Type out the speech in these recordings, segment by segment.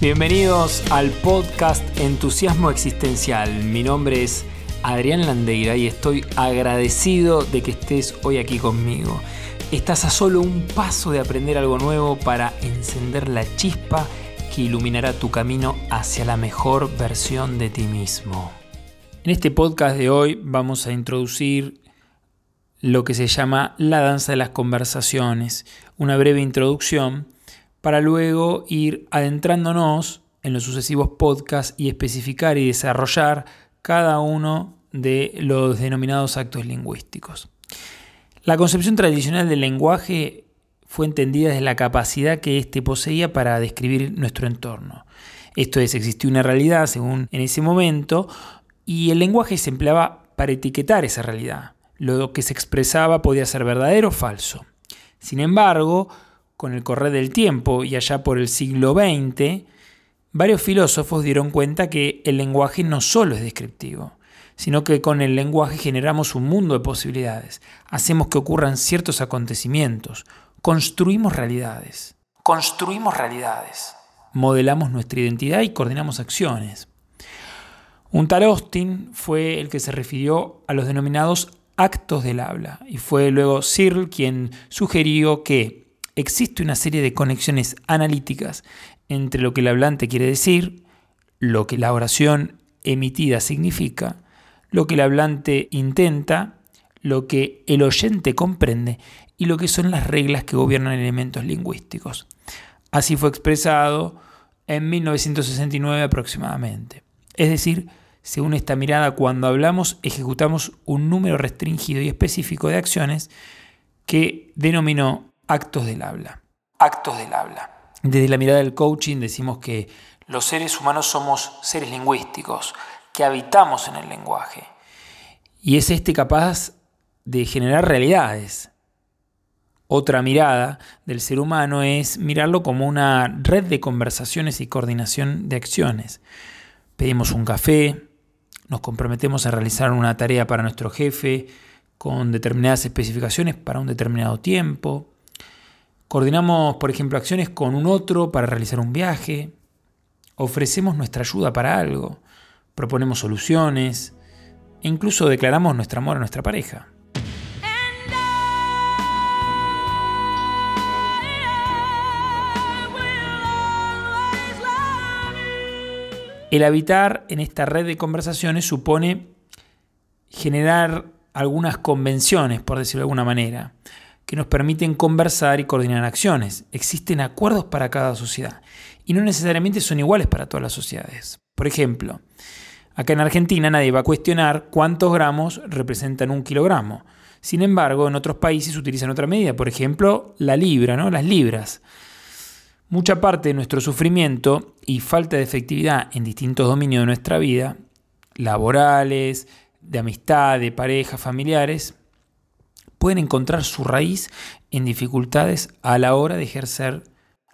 Bienvenidos al podcast Entusiasmo Existencial. Mi nombre es Adrián Landeira y estoy agradecido de que estés hoy aquí conmigo. Estás a solo un paso de aprender algo nuevo para encender la chispa que iluminará tu camino hacia la mejor versión de ti mismo. En este podcast de hoy vamos a introducir lo que se llama la danza de las conversaciones, una breve introducción para luego ir adentrándonos en los sucesivos podcasts y especificar y desarrollar cada uno de los denominados actos lingüísticos. La concepción tradicional del lenguaje fue entendida desde la capacidad que éste poseía para describir nuestro entorno. Esto es, existía una realidad según en ese momento y el lenguaje se empleaba para etiquetar esa realidad. Lo que se expresaba podía ser verdadero o falso. Sin embargo, con el correr del tiempo y allá por el siglo XX, varios filósofos dieron cuenta que el lenguaje no solo es descriptivo, sino que con el lenguaje generamos un mundo de posibilidades, hacemos que ocurran ciertos acontecimientos, construimos realidades. Construimos realidades. Modelamos nuestra identidad y coordinamos acciones. Un tal Austin fue el que se refirió a los denominados actos del habla y fue luego Searle quien sugirió que existe una serie de conexiones analíticas entre lo que el hablante quiere decir, lo que la oración emitida significa, lo que el hablante intenta, lo que el oyente comprende y lo que son las reglas que gobiernan elementos lingüísticos. Así fue expresado en 1969 aproximadamente. Es decir, según esta mirada, cuando hablamos ejecutamos un número restringido y específico de acciones que denominó actos del habla. Actos del habla. Desde la mirada del coaching decimos que los seres humanos somos seres lingüísticos, que habitamos en el lenguaje. Y es este capaz de generar realidades. Otra mirada del ser humano es mirarlo como una red de conversaciones y coordinación de acciones. Pedimos un café, nos comprometemos a realizar una tarea para nuestro jefe con determinadas especificaciones para un determinado tiempo, Coordinamos, por ejemplo, acciones con un otro para realizar un viaje. Ofrecemos nuestra ayuda para algo. Proponemos soluciones. E incluso declaramos nuestro amor a nuestra pareja. El habitar en esta red de conversaciones supone generar algunas convenciones, por decirlo de alguna manera que nos permiten conversar y coordinar acciones. Existen acuerdos para cada sociedad y no necesariamente son iguales para todas las sociedades. Por ejemplo, acá en Argentina nadie va a cuestionar cuántos gramos representan un kilogramo. Sin embargo, en otros países utilizan otra medida, por ejemplo, la libra, ¿no? las libras. Mucha parte de nuestro sufrimiento y falta de efectividad en distintos dominios de nuestra vida, laborales, de amistad, de pareja, familiares, pueden encontrar su raíz en dificultades a la hora de ejercer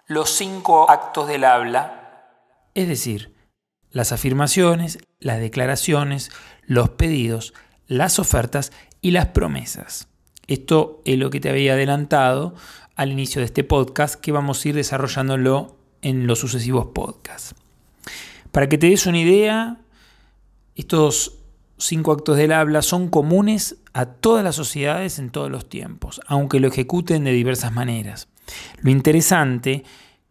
los cinco actos del habla, es decir, las afirmaciones, las declaraciones, los pedidos, las ofertas y las promesas. Esto es lo que te había adelantado al inicio de este podcast que vamos a ir desarrollándolo en los sucesivos podcasts. Para que te des una idea, estos cinco actos del habla son comunes a todas las sociedades en todos los tiempos, aunque lo ejecuten de diversas maneras. Lo interesante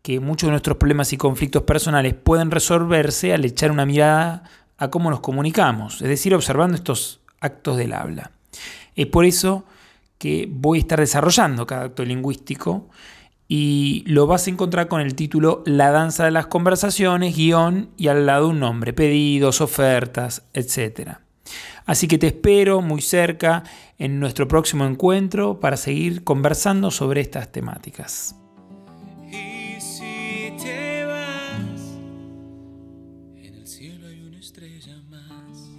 que muchos de nuestros problemas y conflictos personales pueden resolverse al echar una mirada a cómo nos comunicamos, es decir, observando estos actos del habla. Es por eso que voy a estar desarrollando cada acto lingüístico y lo vas a encontrar con el título La danza de las conversaciones, guion y al lado un nombre, pedidos, ofertas, etcétera. Así que te espero muy cerca en nuestro próximo encuentro para seguir conversando sobre estas temáticas.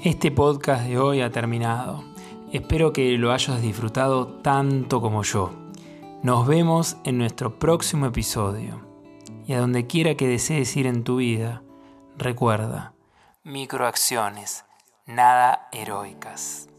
Este podcast de hoy ha terminado. Espero que lo hayas disfrutado tanto como yo. Nos vemos en nuestro próximo episodio. Y a donde quiera que desees ir en tu vida, recuerda, microacciones nada heroicas.